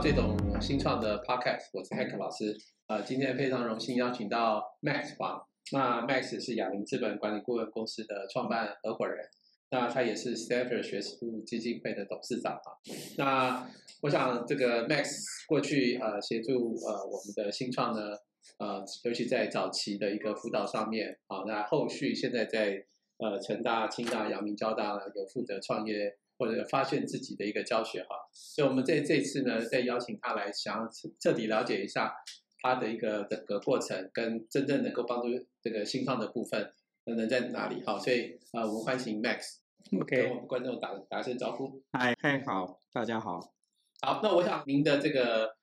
这种新创的 podcast，我是 Hank 老师。呃，今天非常荣幸邀请到 Max 黄。那 Max 是亚林资本管理顾问公司的创办合伙人，那他也是 Stanford 学术基金会的董事长啊。那我想这个 Max 过去呃协助呃我们的新创呢，呃尤其在早期的一个辅导上面啊，那后续现在在呃成大、清大、阳明交大呢有负责创业。或者发现自己的一个教学哈，所以我们在这次呢，再邀请他来，想要彻底了解一下他的一个整个过程，跟真正能够帮助这个新创的部分能在哪里哈。所以呃，我们欢迎 Max，OK，跟我们观众打打声招呼。嗨，嗨，好，大家好。好，那我想您的这个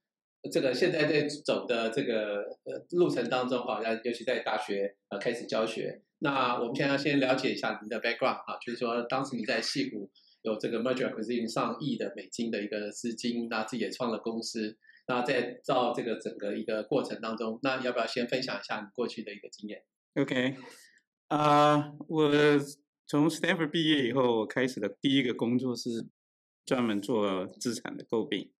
这个现在在走的这个呃路程当中哈，尤其在大学呃开始教学，那我们现在先了解一下您的 background 啊，就是说当时你在戏谷。有这个 merger acquisition 上亿的美金的一个资金，那自己也创了公司。那在造这个整个一个过程当中，那要不要先分享一下你过去的一个经验？OK，啊，我从 Stanford 毕业以后，我开始的第一个工作是专门做资产的诟病。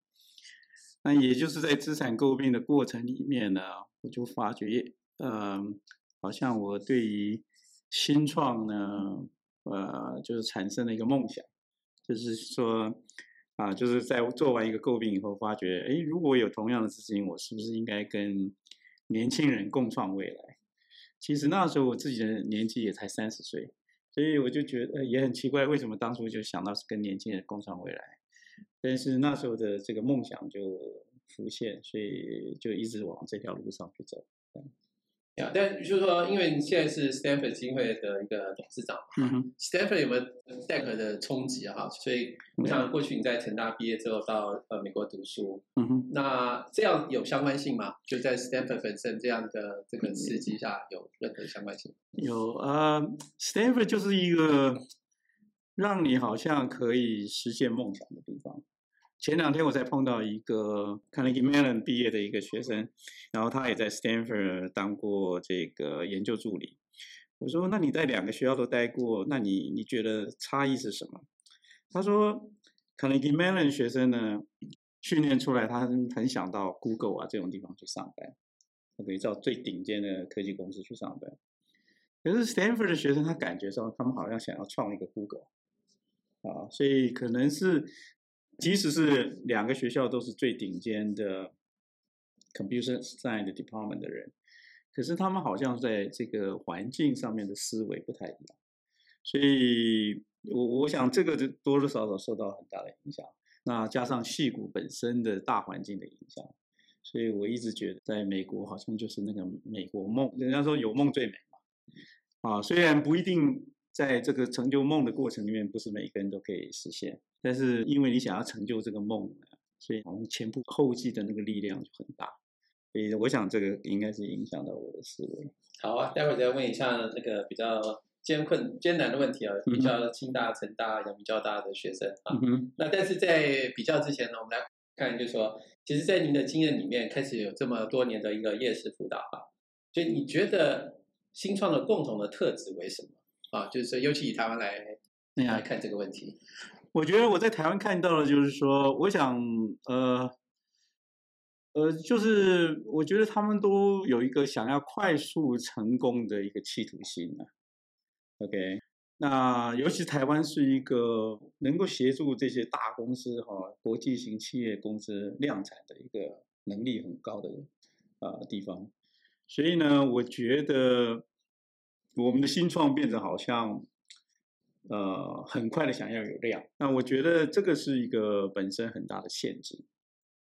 那也就是在资产诟病的过程里面呢，我就发觉，嗯，好像我对于新创呢，呃，就是产生了一个梦想。就是说，啊，就是在做完一个诟病以后，发觉，哎，如果有同样的资金，我是不是应该跟年轻人共创未来？其实那时候我自己的年纪也才三十岁，所以我就觉得也很奇怪，为什么当初就想到是跟年轻人共创未来？但是那时候的这个梦想就浮现，所以就一直往这条路上去走。呀，但就是说，因为你现在是 Stanford 基金会的一个董事长嘛，Stanford 有没有 Tech 的冲击哈？所以我想过去你在成大毕业之后到呃美国读书，嗯哼，那这样有相关性吗？就在 Stanford 本身这样的这个刺激下，有任何相关性？有啊，Stanford 就是一个让你好像可以实现梦想的地方。前两天我才碰到一个 Carnegie Mellon 毕业的一个学生，然后他也在 Stanford 当过这个研究助理。我说：“那你在两个学校都待过，那你你觉得差异是什么？”他说：“Carnegie Mellon 学生呢，训练出来他很想到 Google 啊这种地方去上班，他可以到最顶尖的科技公司去上班。可是 Stanford 的学生他感觉上他们好像想要创一个 Google 啊，所以可能是。”即使是两个学校都是最顶尖的 computer science department 的人，可是他们好像在这个环境上面的思维不太一样，所以我我想这个就多多少少受到很大的影响。那加上戏骨本身的大环境的影响，所以我一直觉得在美国好像就是那个美国梦，人家说有梦最美嘛。啊，虽然不一定在这个成就梦的过程里面，不是每个人都可以实现。但是因为你想要成就这个梦，所以好像前仆后继的那个力量就很大，所以我想这个应该是影响到我的思维。好啊，待会儿再问一下那个比较艰困艰难的问题啊，比较清大、成大、阳明交大的学生啊。那但是在比较之前呢，我们来看，就是说，其实，在您的经验里面，开始有这么多年的一个夜市辅导啊，所以你觉得新创的共同的特质为什么啊？就是说，尤其以台湾来来看这个问题。我觉得我在台湾看到的，就是说，我想，呃，呃，就是我觉得他们都有一个想要快速成功的一个企图心呢。OK，那尤其台湾是一个能够协助这些大公司哈，国际型企业公司量产的一个能力很高的啊地方，所以呢，我觉得我们的新创变得好像。呃，很快的想要有量，那我觉得这个是一个本身很大的限制，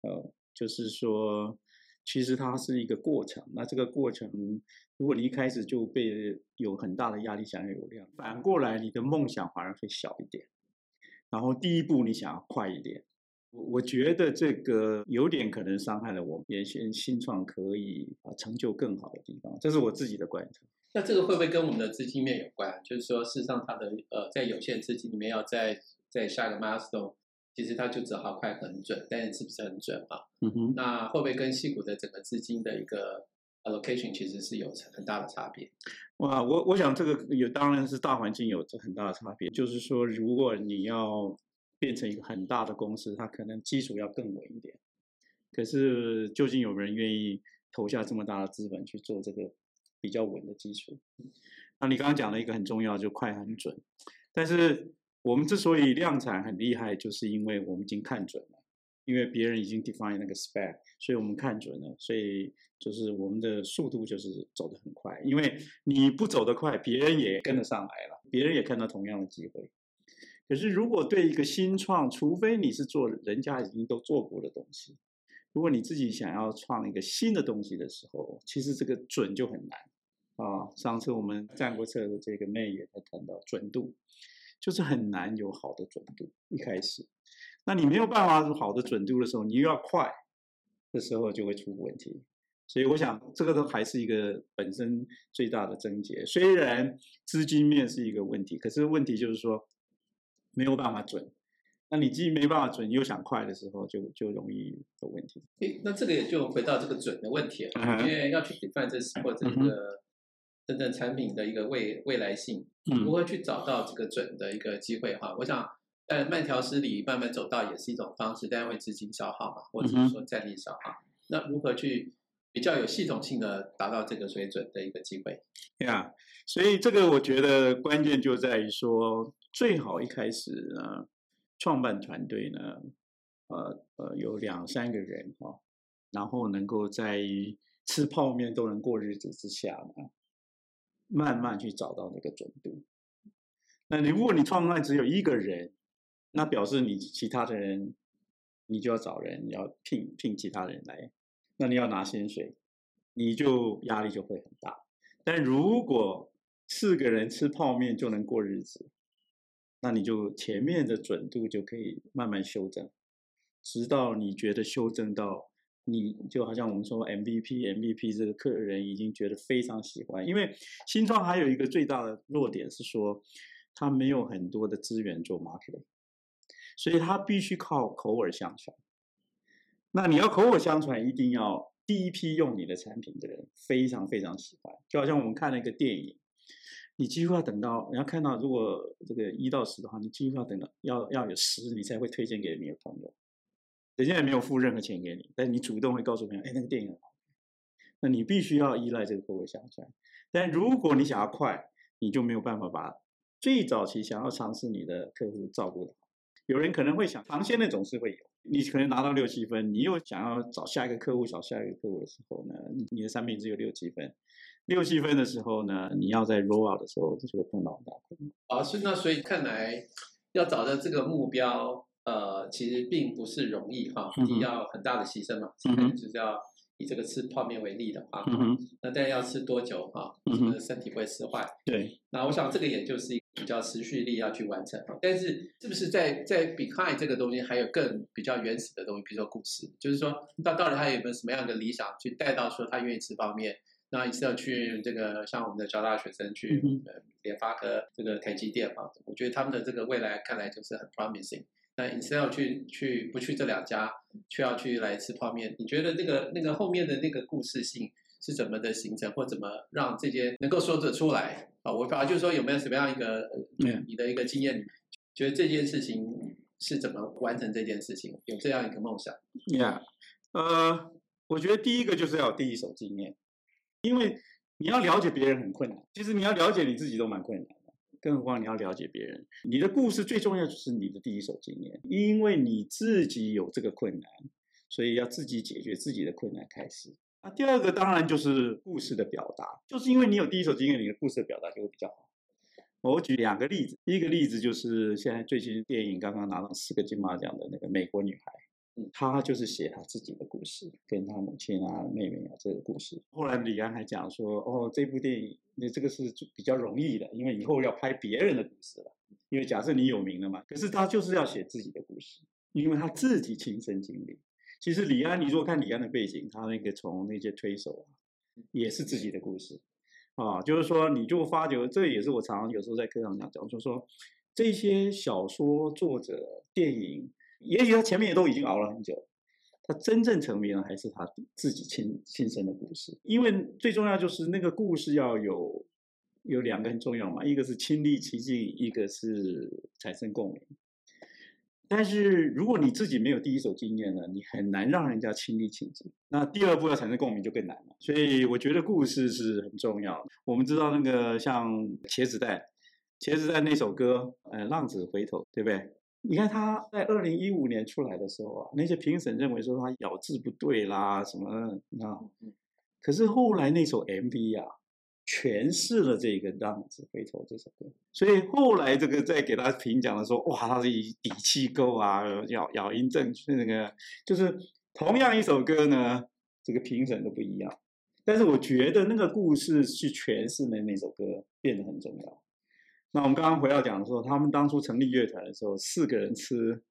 呃，就是说，其实它是一个过程，那这个过程，如果你一开始就被有很大的压力想要有量，反过来你的梦想反而会小一点，然后第一步你想要快一点，我我觉得这个有点可能伤害了我们原先新创可以啊成就更好的地方，这是我自己的观察。那这个会不会跟我们的资金面有关？就是说，事实上，它的呃，在有限资金里面要在在下一个 milestone，其实它就只好快很准，但是是不是很准啊？嗯哼。那会不会跟细股的整个资金的一个 allocation 其实是有很大的差别？哇，我我想这个有当然是大环境有着很大的差别。就是说，如果你要变成一个很大的公司，它可能基础要更稳一点。可是究竟有人愿意投下这么大的资本去做这个比较稳的基础？那你刚刚讲了一个很重要，就快很准。但是我们之所以量产很厉害，就是因为我们已经看准了，因为别人已经 define 那个 spec，所以我们看准了，所以就是我们的速度就是走得很快。因为你不走得快，别人也跟得上来了，别人也看到同样的机会。可是如果对一个新创，除非你是做人家已经都做过的东西，如果你自己想要创一个新的东西的时候，其实这个准就很难啊。上次我们战国策的这个妹也在谈到准度。就是很难有好的准度，一开始，那你没有办法有好的准度的时候，你又要快的时候，就会出问题。所以我想，这个都还是一个本身最大的症结。虽然资金面是一个问题，可是问题就是说没有办法准。那你既没办法准，又想快的时候，就就容易有问题。诶，那这个也就回到这个准的问题了，因为要去 define 这或这个。真正产品的一个未未来性，如何去找到这个准的一个机会哈？我想在慢条斯理慢慢走到也是一种方式，但会资金消耗嘛，或者是说战力消耗。那如何去比较有系统性的达到这个水准的一个机会？对啊，所以这个我觉得关键就在于说，最好一开始呢，创办团队呢，呃呃有两三个人哈，然后能够在 吃泡面都能过日子之下呢。慢慢去找到那个准度。那你如果你创办只有一个人，那表示你其他的人，你就要找人，要聘聘其他人来，那你要拿薪水，你就压力就会很大。但如果四个人吃泡面就能过日子，那你就前面的准度就可以慢慢修正，直到你觉得修正到。你就好像我们说 MVP，MVP 这个客人已经觉得非常喜欢，因为新创还有一个最大的弱点是说，他没有很多的资源做 marketing，所以他必须靠口耳相传。那你要口耳相传，一定要第一批用你的产品的人非常非常喜欢。就好像我们看了一个电影，你几乎要等到你要看到如果这个一到十的话，你几乎要等到要要有十，你才会推荐给你的朋友。人家也没有付任何钱给你，但你主动会告诉朋友，哎，那个电影好。那你必须要依赖这个口口相传。但如果你想要快，你就没有办法把最早期想要尝试你的客户照顾的好。有人可能会想尝鲜的总是会有，你可能拿到六七分，你又想要找下一个客户，找下一个客户的时候呢，你的产品只有六七分，六七分的时候呢，你要在 roll out 的时候就会碰到很大困难。啊，是那所以看来要找到这个目标。呃，其实并不是容易哈，要很大的牺牲嘛。嗯就是要以这个吃泡面为例的话，嗯那当然要吃多久哈？嗯身体会吃坏。对。那我想这个也就是比较持续力要去完成哈。但是是不是在在 behind 这个东西还有更比较原始的东西，比如说故事，就是说到到底他有没有什么样的理想去带到说他愿意吃泡面？那一次要去这个像我们的交大学生去联发科这个台积电啊，我觉得他们的这个未来看来就是很 promising。那你是要去去不去这两家，却要去来吃泡面？你觉得那个那个后面的那个故事性是怎么的形成，或怎么让这些能够说得出来啊？我反而就是说，有没有什么样一个你的一个经验，觉得这件事情是怎么完成这件事情？有这样一个梦想？Yeah，呃，我觉得第一个就是要有第一手经验，因为你要了解别人很困难，其实你要了解你自己都蛮困难的。更何况你要了解别人，你的故事最重要就是你的第一手经验，因为你自己有这个困难，所以要自己解决自己的困难开始。那第二个当然就是故事的表达，就是因为你有第一手经验，你的故事的表达就会比较好。我举两个例子，第一个例子就是现在最近电影刚刚拿到四个金马奖的那个《美国女孩》。他就是写他自己的故事，跟他母亲啊、妹妹啊这个故事。后来李安还讲说：“哦，这部电影，那这个是比较容易的，因为以后要拍别人的故事了。因为假设你有名了嘛，可是他就是要写自己的故事，因为他自己亲身经历。其实李安，你如果看李安的背景，他那个从那些推手啊，也是自己的故事啊。就是说，你就发觉，这也是我常常有时候在课堂讲讲，就是说这些小说作者、电影。”也许他前面也都已经熬了很久，他真正成名了还是他自己亲亲身的故事。因为最重要就是那个故事要有有两个很重要嘛，一个是亲历其境，一个是产生共鸣。但是如果你自己没有第一手经验呢，你很难让人家亲历其境。那第二步要产生共鸣就更难了。所以我觉得故事是很重要的。我们知道那个像茄子蛋，茄子蛋那首歌，呃，浪子回头，对不对？你看他在二零一五年出来的时候啊，那些评审认为说他咬字不对啦，什么啊，可是后来那首 MV 啊。诠释了这个《浪子回头》这首歌，所以后来这个在给他评奖的时候，哇，他是底气够啊，咬咬音正确，那个就是同样一首歌呢，这个评审都不一样。但是我觉得那个故事去诠释的那首歌变得很重要。那我们刚刚回到讲说，他们当初成立乐团的时候，四个人吃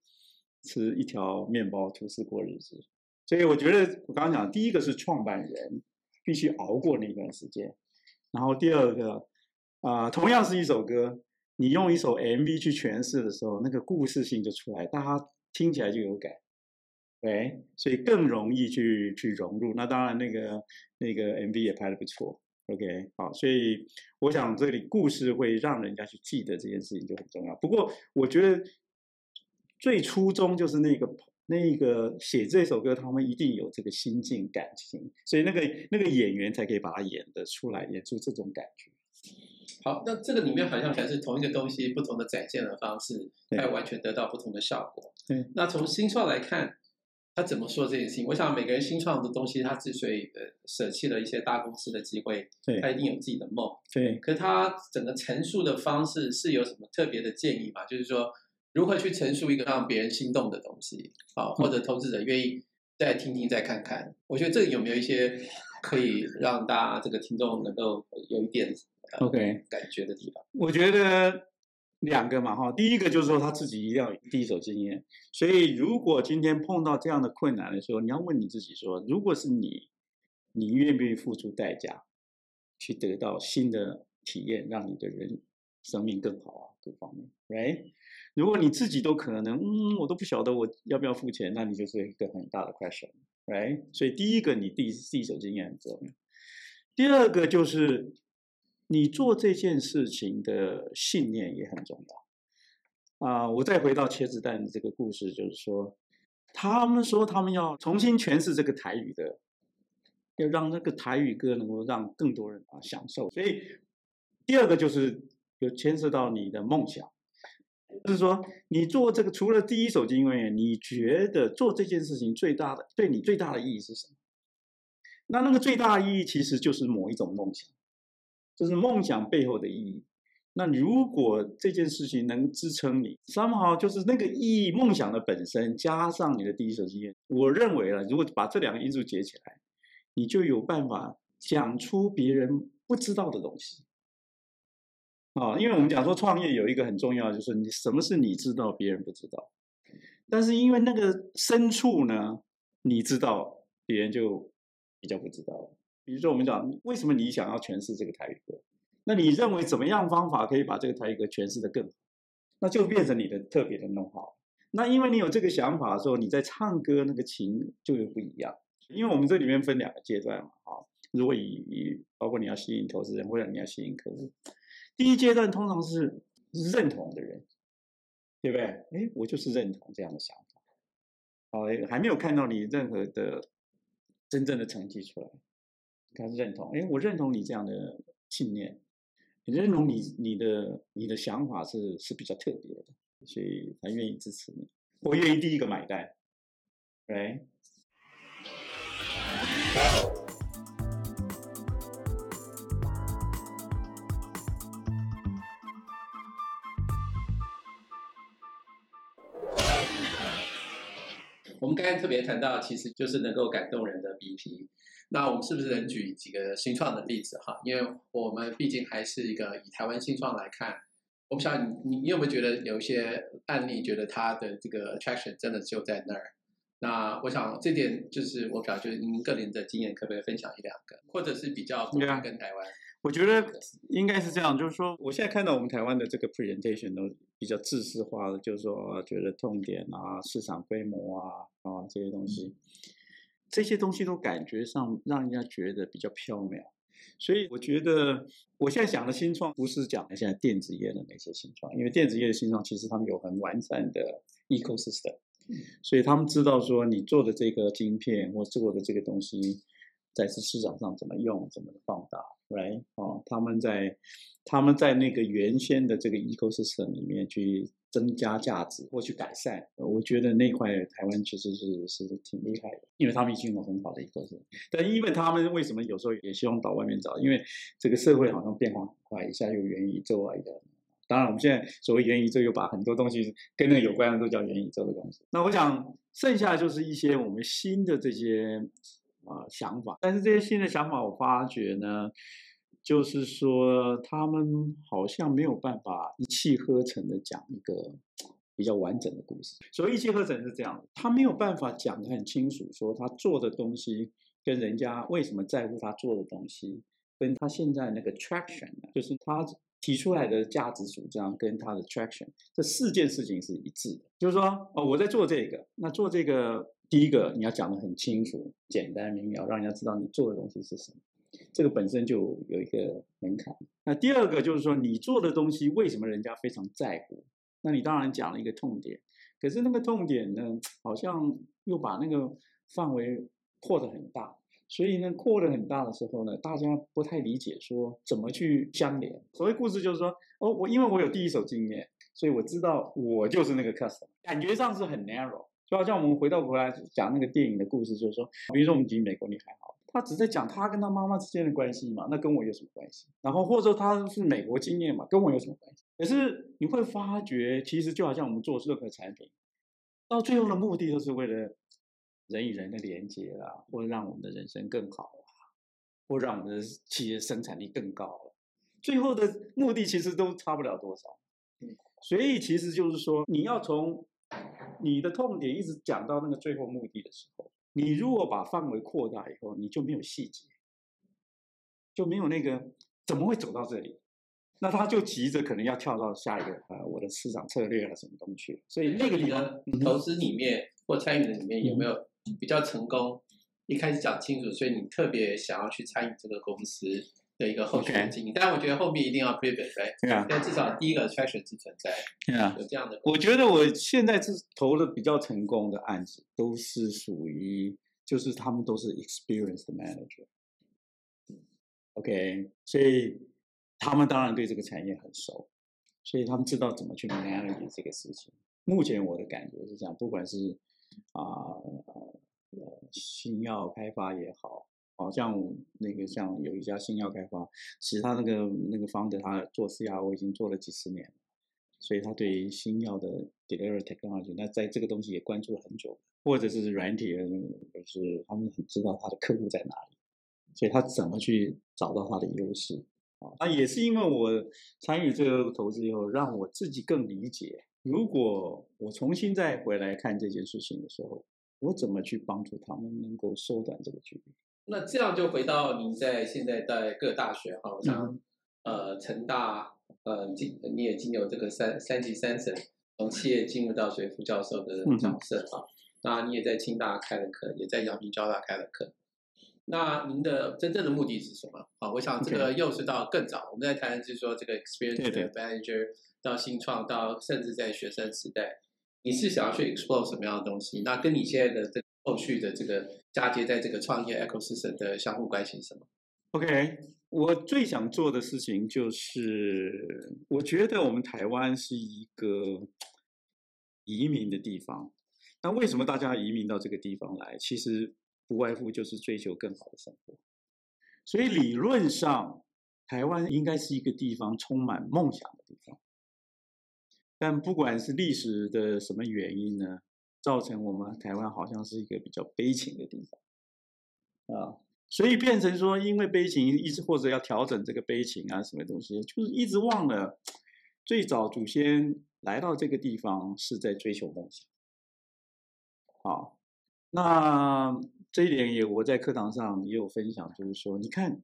吃一条面包吐司过日子，所以我觉得我刚刚讲，第一个是创办人必须熬过那段时间。然后第二个，啊，同样是一首歌，你用一首 MV 去诠释的时候，那个故事性就出来，大家听起来就有感，对，所以更容易去去融入。那当然，那个那个 MV 也拍的不错，OK，好，所以我想这里故事会让人家去记得这件事情就很重要。不过我觉得最初衷就是那个。那个写这首歌，他们一定有这个心境感情，所以那个那个演员才可以把它演得出来，演出这种感觉。好，那这个里面好像还是同一个东西，不同的展现的方式，它完全得到不同的效果。对。那从新创来看，他怎么说这件事情？我想每个人新创的东西，他之所以呃舍弃了一些大公司的机会，对，他一定有自己的梦。对。可他整个陈述的方式是有什么特别的建议吗？就是说。如何去陈述一个让别人心动的东西？好，或者投资者愿意再听听、再看看？我觉得这个有没有一些可以让大家这个听众能够有一点 OK 感觉的地方？我觉得两个嘛，哈，第一个就是说他自己一定要第一手经验。所以如果今天碰到这样的困难的时候，你要问你自己说：如果是你，你愿不愿意付出代价去得到新的体验，让你的人生命更好啊？各方面，Right？如果你自己都可能，嗯，我都不晓得我要不要付钱，那你就是一个很大的 question，right？所以第一个，你第一第一手经验很重要。第二个就是你做这件事情的信念也很重要。啊，我再回到茄子蛋的这个故事，就是说，他们说他们要重新诠释这个台语的，要让那个台语歌能够让更多人啊享受。所以第二个就是有牵涉到你的梦想。就是说，你做这个除了第一手经验，你觉得做这件事情最大的对你最大的意义是什么？那那个最大的意义其实就是某一种梦想，就是梦想背后的意义。那如果这件事情能支撑你，三号就是那个意义，梦想的本身加上你的第一手经验，我认为啊，如果把这两个因素结起来，你就有办法讲出别人不知道的东西。啊，因为我们讲说创业有一个很重要，就是你什么是你知道别人不知道，但是因为那个深处呢，你知道别人就比较不知道了。比如说我们讲为什么你想要诠释这个台语歌，那你认为怎么样方法可以把这个台语歌诠释的更好，那就变成你的特别的弄好。那因为你有这个想法的时候，你在唱歌那个情就会不一样。因为我们这里面分两个阶段嘛，啊，如果以以包括你要吸引投资人或者你要吸引客户。第一阶段通常是认同的人，对不对？哎，我就是认同这样的想法。好，还没有看到你任何的真正的成绩出来，他认同。哎，我认同你这样的信念，你认同你你的你的想法是是比较特别的，所以他愿意支持你。我愿意第一个买单，对。我们刚才特别谈到，其实就是能够感动人的 BP。那我们是不是能举几个新创的例子哈？因为我们毕竟还是一个以台湾新创来看，我不晓得你你你有没有觉得有一些案例，觉得它的这个 attraction 真的就在那儿？那我想这点就是我表就是您个人的经验，可不可以分享一两个，或者是比较跟台湾？我觉得应该是这样，就是说，我现在看到我们台湾的这个 presentation 都比较知识化的，就是说，觉得痛点啊、市场规模啊、啊这些东西，这些东西都感觉上让人家觉得比较缥缈。所以我觉得我现在讲的新创不是讲的现在电子业的那些新创，因为电子业的新创其实他们有很完善的 ecosystem，所以他们知道说你做的这个晶片或做的这个东西，在这市场上怎么用，怎么放大，right？哦，他们在他们在那个原先的这个 ecosystem 里面去增加价值或去改善，我觉得那块台湾其实是是挺厉害的，因为他们已经有很好的一个。但因为他们为什么有时候也希望到外面找？因为这个社会好像变化很快，一下又元宇宙啊的。当然，我们现在所谓元宇宙，又把很多东西跟那个有关的都叫元宇宙的东西。那我想，剩下就是一些我们新的这些啊想法。但是这些新的想法，我发觉呢，就是说他们好像没有办法一气呵成的讲一个比较完整的故事。所谓一气呵成是这样，他没有办法讲得很清楚，说他做的东西跟人家为什么在乎他做的东西，跟他现在那个 traction，就是他。提出来的价值主张跟他的 traction 这四件事情是一致的，就是说，哦，我在做这个，那做这个第一个你要讲的很清楚、简单明了，让人家知道你做的东西是什么，这个本身就有一个门槛。那第二个就是说，你做的东西为什么人家非常在乎？那你当然讲了一个痛点，可是那个痛点呢，好像又把那个范围扩得很大。所以呢，扩得很大的时候呢，大家不太理解说怎么去相连。所谓故事就是说，哦，我因为我有第一手经验，所以我知道我就是那个 customer，感觉上是很 narrow。就好像我们回到回来讲那个电影的故事，就是说，比如说我们举美国女孩好，她只在讲他跟他妈妈之间的关系嘛，那跟我有什么关系？然后或者说他是美国经验嘛，跟我有什么关系？可是你会发觉，其实就好像我们做任何产品，到最后的目的都是为了。人与人的连接啦，或让我们的人生更好啊，或让我们的企业生产力更高了，最后的目的其实都差不了多少。所以其实就是说，你要从你的痛点一直讲到那个最后目的的时候，你如果把范围扩大以后，你就没有细节，就没有那个怎么会走到这里？那他就急着可能要跳到下一个呃，我的市场策略啊什么东西。所以那个你的投资里面或参与的里面有没有？比较成功，一开始讲清楚，所以你特别想要去参与这个公司的一个后续的经营。但我觉得后面一定要 pivot，对啊，但至少第一个 traction 是存在，对啊，有这样的。我觉得我现在是投的比较成功的案子，都是属于就是他们都是 experienced manager，OK，所以他们当然对这个产业很熟，所以他们知道怎么去 manage 这个事情。目前我的感觉是这样，不管是啊呃，新药开发也好，好像那个像有一家新药开发，其实他那个那个方的他做 CRO 已经做了几十年，所以他对新药的 delivery technology，那在这个东西也关注了很久，或者是软体，就是他们很知道他的客户在哪里，所以他怎么去找到他的优势啊？那也是因为我参与这个投资以后，让我自己更理解。如果我重新再回来看这件事情的时候，我怎么去帮助他们能够缩短这个距离？那这样就回到您在现在在各大学，好像呃成大呃经你也经由这个三三级三审从企业进入到学副教授的角色啊，那你也在清大开了课，也在阳明交大开了课。那您的真正的目的是什么？啊，我想这个又是到更早，我们在谈就是说这个 experience manager。到新创，到甚至在学生时代，你是想要去 explore 什么样的东西？那跟你现在的这后续的这个嫁接在这个创业 ecosystem 的相互关系是什么？OK，我最想做的事情就是，我觉得我们台湾是一个移民的地方。那为什么大家移民到这个地方来？其实不外乎就是追求更好的生活。所以理论上，台湾应该是一个地方充满梦想的地方。但不管是历史的什么原因呢，造成我们台湾好像是一个比较悲情的地方啊，所以变成说，因为悲情一直或者要调整这个悲情啊，什么东西，就是一直忘了最早祖先来到这个地方是在追求梦想。好，那这一点也我在课堂上也有分享，就是说，你看，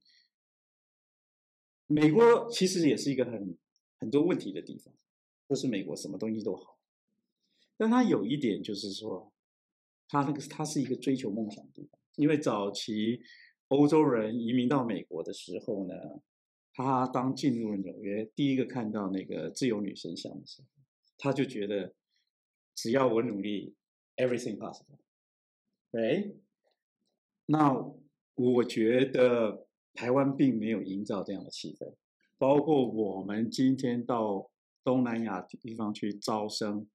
美国其实也是一个很很多问题的地方。不是美国什么东西都好，但他有一点就是说，他那个他是一个追求梦想的地方。因为早期欧洲人移民到美国的时候呢，他当进入了纽约，第一个看到那个自由女神像的时候，他就觉得只要我努力，everything possible。哎，那我觉得台湾并没有营造这样的气氛，包括我们今天到东南亚地方去招生，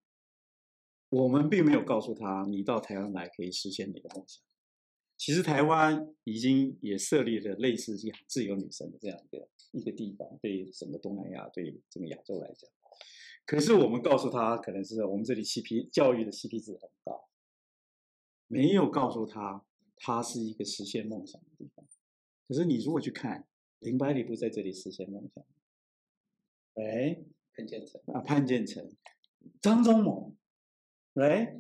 我们并没有告诉他，你到台湾来可以实现你的梦想。其实台湾已经也设立了类似这样自由女神的这样一个一个地方，对整个东南亚，对整个亚洲来讲。可是我们告诉他，可能是我们这里 CP 教育的 CP 值很高，没有告诉他，它是一个实现梦想的地方。可是你如果去看林百里不在这里实现梦想，哎，潘建成啊，潘建成，张忠谋，哎，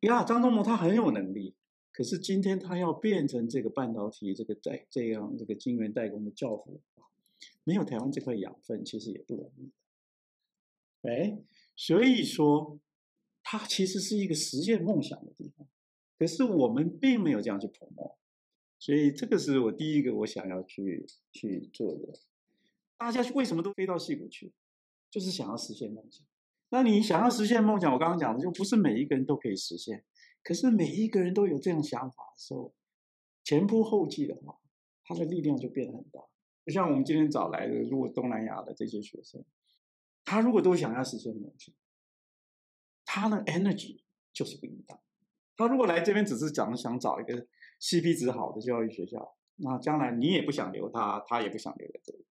呀，张忠谋他很有能力，可是今天他要变成这个半导体这个代这样这个晶圆代工的教父，没有台湾这块养分，其实也不容易。哎，所以说，它其实是一个实现梦想的地方，可是我们并没有这样去捧梦，所以这个是我第一个我想要去去做的。大家为什么都飞到戏谷去，就是想要实现梦想。那你想要实现梦想，我刚刚讲的就不是每一个人都可以实现，可是每一个人都有这样想法的时候，前仆后继的话，他的力量就变得很大。就像我们今天找来的，如果东南亚的这些学生。他如果都想要实现梦想，他的 energy 就是不一样。他如果来这边只是讲想找一个 CP 值好的教育学校，那将来你也不想留他，他也不想留在这里，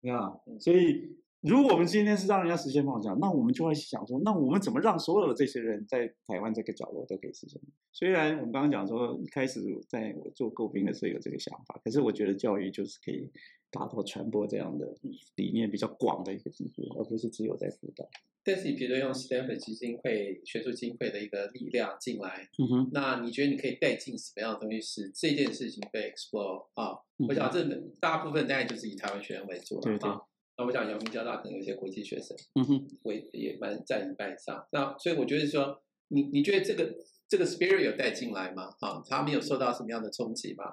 你看，所以。如果我们今天是让人家实现梦想，那我们就会想说，那我们怎么让所有的这些人在台湾这个角落都可以实现？虽然我们刚刚讲说，一开始在我做诟病的时候有这个想法，可是我觉得教育就是可以达到传播这样的理念比较广的一个地步，而不是只有在辅导。但是你比如用 Stanford 基金会学术经费的一个力量进来，嗯哼，那你觉得你可以带进什么样的东西，使这件事情被 explore 啊？我想这大部分大概就是以台湾学生为主了啊。那我想，阳明交大可能有些国际学生，嗯哼，会也蛮占一半以上。那所以我觉得说，你你觉得这个这个 spirit 有带进来吗？啊，他们有受到什么样的冲击吗？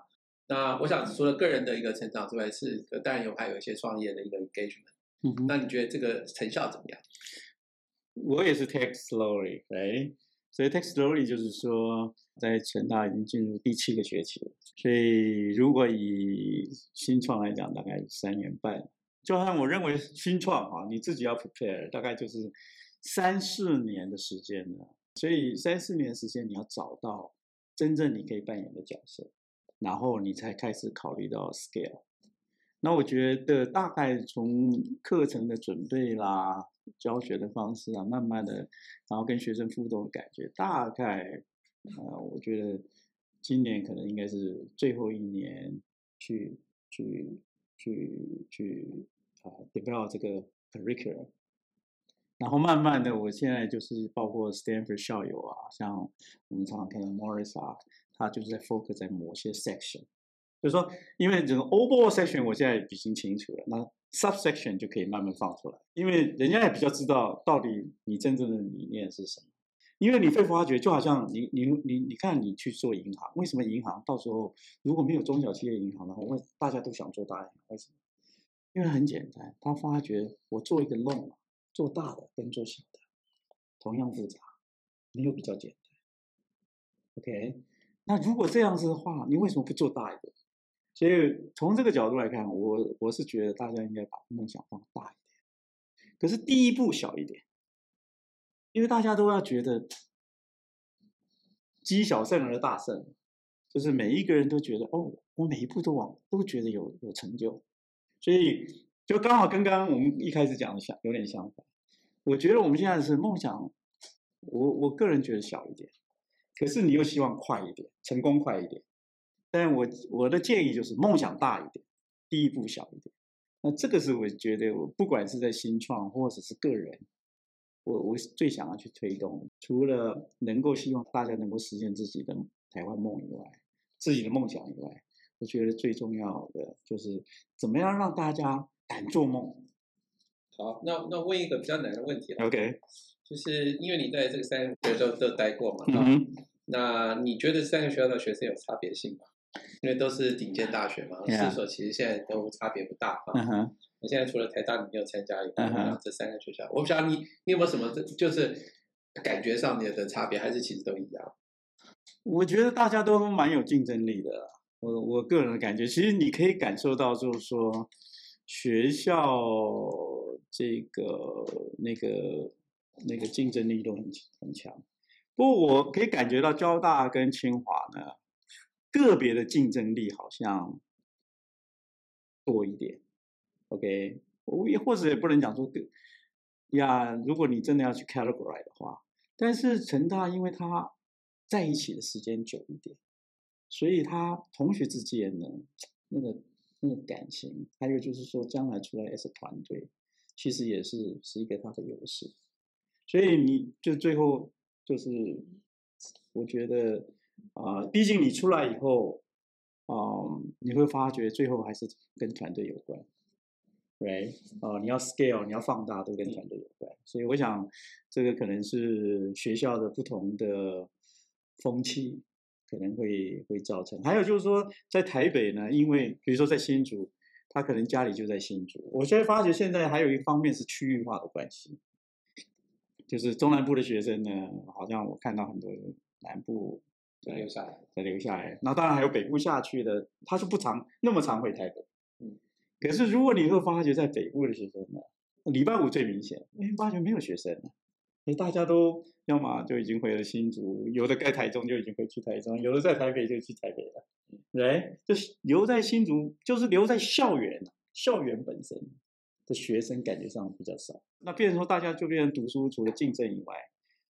那我想除了个人的一个成长之外，是当然有还有一些创业的一个 engagement。嗯哼，那你觉得这个成效怎么样？我也是 take slowly，哎，所以 take slowly 就是说，在成大已经进入第七个学期了，所以如果以新创来讲，大概三年半。就像我认为新创啊，你自己要 prepare，大概就是三四年的时间呢。所以三四年时间你要找到真正你可以扮演的角色，然后你才开始考虑到 scale。那我觉得大概从课程的准备啦、教学的方式啊，慢慢的，然后跟学生互动的感觉，大概呃，我觉得今年可能应该是最后一年去去去去。Develop 这个 curriculum，然后慢慢的，我现在就是包括 Stanford 校友啊，像我们常常看到 Morris 啊，他就是在 focus 在某些 section，就是说，因为这个 overall section 我现在已经清楚了，那 subsection 就可以慢慢放出来，因为人家也比较知道到底你真正的理念是什么，因为你会发觉，就好像你你你你看你去做银行，为什么银行到时候如果没有中小企业银行的话，为大家都想做大银行，为什么？因为很简单，他发觉我做一个梦做大的跟做小的同样复杂，没有比较简单。OK，那如果这样子的话，你为什么不做大一点？所以从这个角度来看，我我是觉得大家应该把梦想放大一点。可是第一步小一点，因为大家都要觉得积小胜而大胜，就是每一个人都觉得哦，我每一步都往都觉得有有成就。所以就刚好跟刚刚我们一开始讲的相有点相反。我觉得我们现在是梦想，我我个人觉得小一点，可是你又希望快一点，成功快一点。但我我的建议就是梦想大一点，第一步小一点。那这个是我觉得，我不管是在新创或者是个人，我我最想要去推动，除了能够希望大家能够实现自己的台湾梦以外，自己的梦想以外。我觉得最重要的就是怎么样让大家敢做梦。好，那那问一个比较难的问题了。OK，就是因为你在这个三个学校都待过嘛，那你觉得三个学校的学生有差别性吗？因为都是顶尖大学嘛，四所其实现在都差别不大啊。那现在除了台大，你没有参加以外，这三个学校，我不知道你你有没有什么，就是感觉上面的差别，还是其实都一样？我觉得大家都蛮有竞争力的。我我个人的感觉，其实你可以感受到，就是说学校这个那个那个竞争力都很很强。不过我可以感觉到交大跟清华呢，个别的竞争力好像多一点。OK，我也或者也不能讲说个呀，如果你真的要去 categorize 的话，但是成大因为它在一起的时间久一点，所以他同学之间呢，那个那个感情，还有就是说将来出来 as 团队，其实也是是一个他的优势。所以你就最后。就是我觉得啊，毕竟你出来以后，啊，你会发觉最后还是跟团队有关，right？啊，你要 scale，你要放大，都跟团队有关。所以我想，这个可能是学校的不同的风气可能会会造成。还有就是说，在台北呢，因为比如说在新竹，他可能家里就在新竹。我现在发觉现在还有一方面是区域化的关系。就是中南部的学生呢，好像我看到很多南部在留下来，再留下来。那当然还有北部下去的，他是不常那么常回台北。嗯，可是如果你会发觉在北部的学生呢，礼拜五最明显，哎，发觉没有学生了，哎，大家都要么就已经回了新竹，有的在台中就已经回去台中，有的在台北就去台北了。来，就是留在新竹，就是留在校园，校园本身。的学生感觉上比较少，那变成说大家就变成读书，除了竞争以外，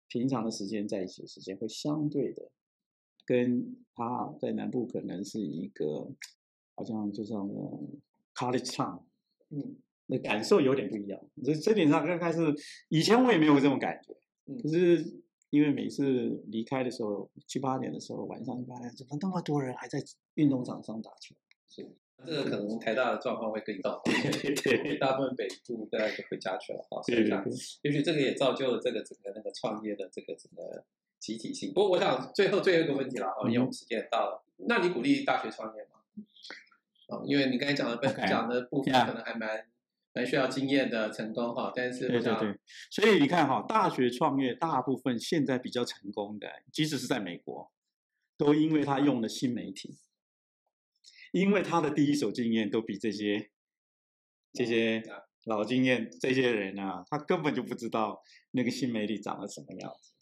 平常的时间在一起的时间会相对的，跟他在南部可能是一个，好像就像 college time，嗯，那感受有点不一样。这这点上刚开始，以前我也没有这种感觉，可是因为每次离开的时候，七八点的时候，晚上七八点怎么那么多人还在运动场上打球，是。这个可能台大的状况会更糟，对对，大部分北部大家就回家去了哈。所以讲，也许这个也造就了这个整个那个创业的这个整个集体性。不过我想最后最后一个问题了哦，因为我们时间也到了，那你鼓励大学创业吗？哦，因为你刚才讲的讲的部分可能还蛮蛮需要经验的成功哈，但是对对对，所以你看哈，大学创业大部分现在比较成功的，即使是在美国，都因为他用了新媒体。因为他的第一手经验都比这些这些老经验这些人啊，他根本就不知道那个新媒体长得什么样子，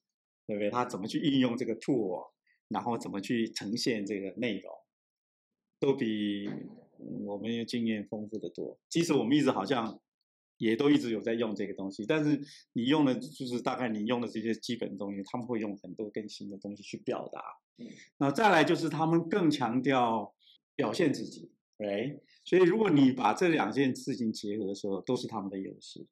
对不对？他怎么去应用这个 tool，然后怎么去呈现这个内容，都比我们经验丰富的多。其实我们一直好像也都一直有在用这个东西，但是你用的就是大概你用的这些基本东西，他们会用很多更新的东西去表达。那再来就是他们更强调。表现自己，哎，所以如果你把这两件事情结合的时候，都是他们的优势。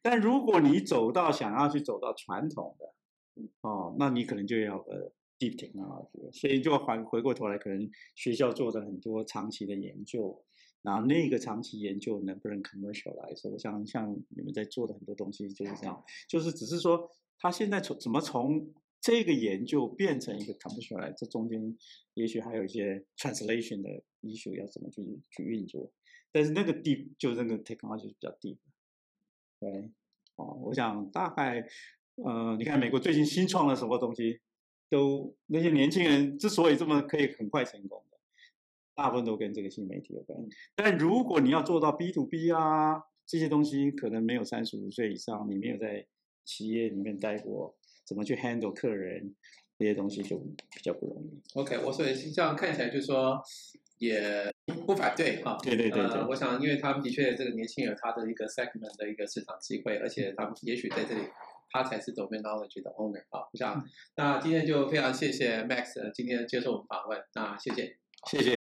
但如果你走到想要去走到传统的，哦，那你可能就要呃 deep technology，所以就回回过头来，可能学校做的很多长期的研究，然后那个长期研究能不能 commercialize？我想像你们在做的很多东西就是这样，就是只是说他现在从怎么从。这个研究变成一个 commercial 来，这中间也许还有一些 translation 的 issue 要怎么去去运作，但是那个 deep 就那个 technology 比较 deep，对，哦，我想大概，呃，你看美国最近新创了什么东西，都那些年轻人之所以这么可以很快成功的，大部分都跟这个新媒体有关。但如果你要做到 B to B 啊这些东西，可能没有三十五岁以上，你没有在企业里面待过。怎么去 handle 客人这些东西就比较不容易。OK，我所以这样看起来就是说也不反对哈。对对对对。我想，因为他们的确这个年轻人他的一个 segment 的一个市场机会，而且他们也许在这里他才是 domain knowledge 的 owner 啊。这样，那今天就非常谢谢 Max 今天接受我们访问，那谢谢，谢谢。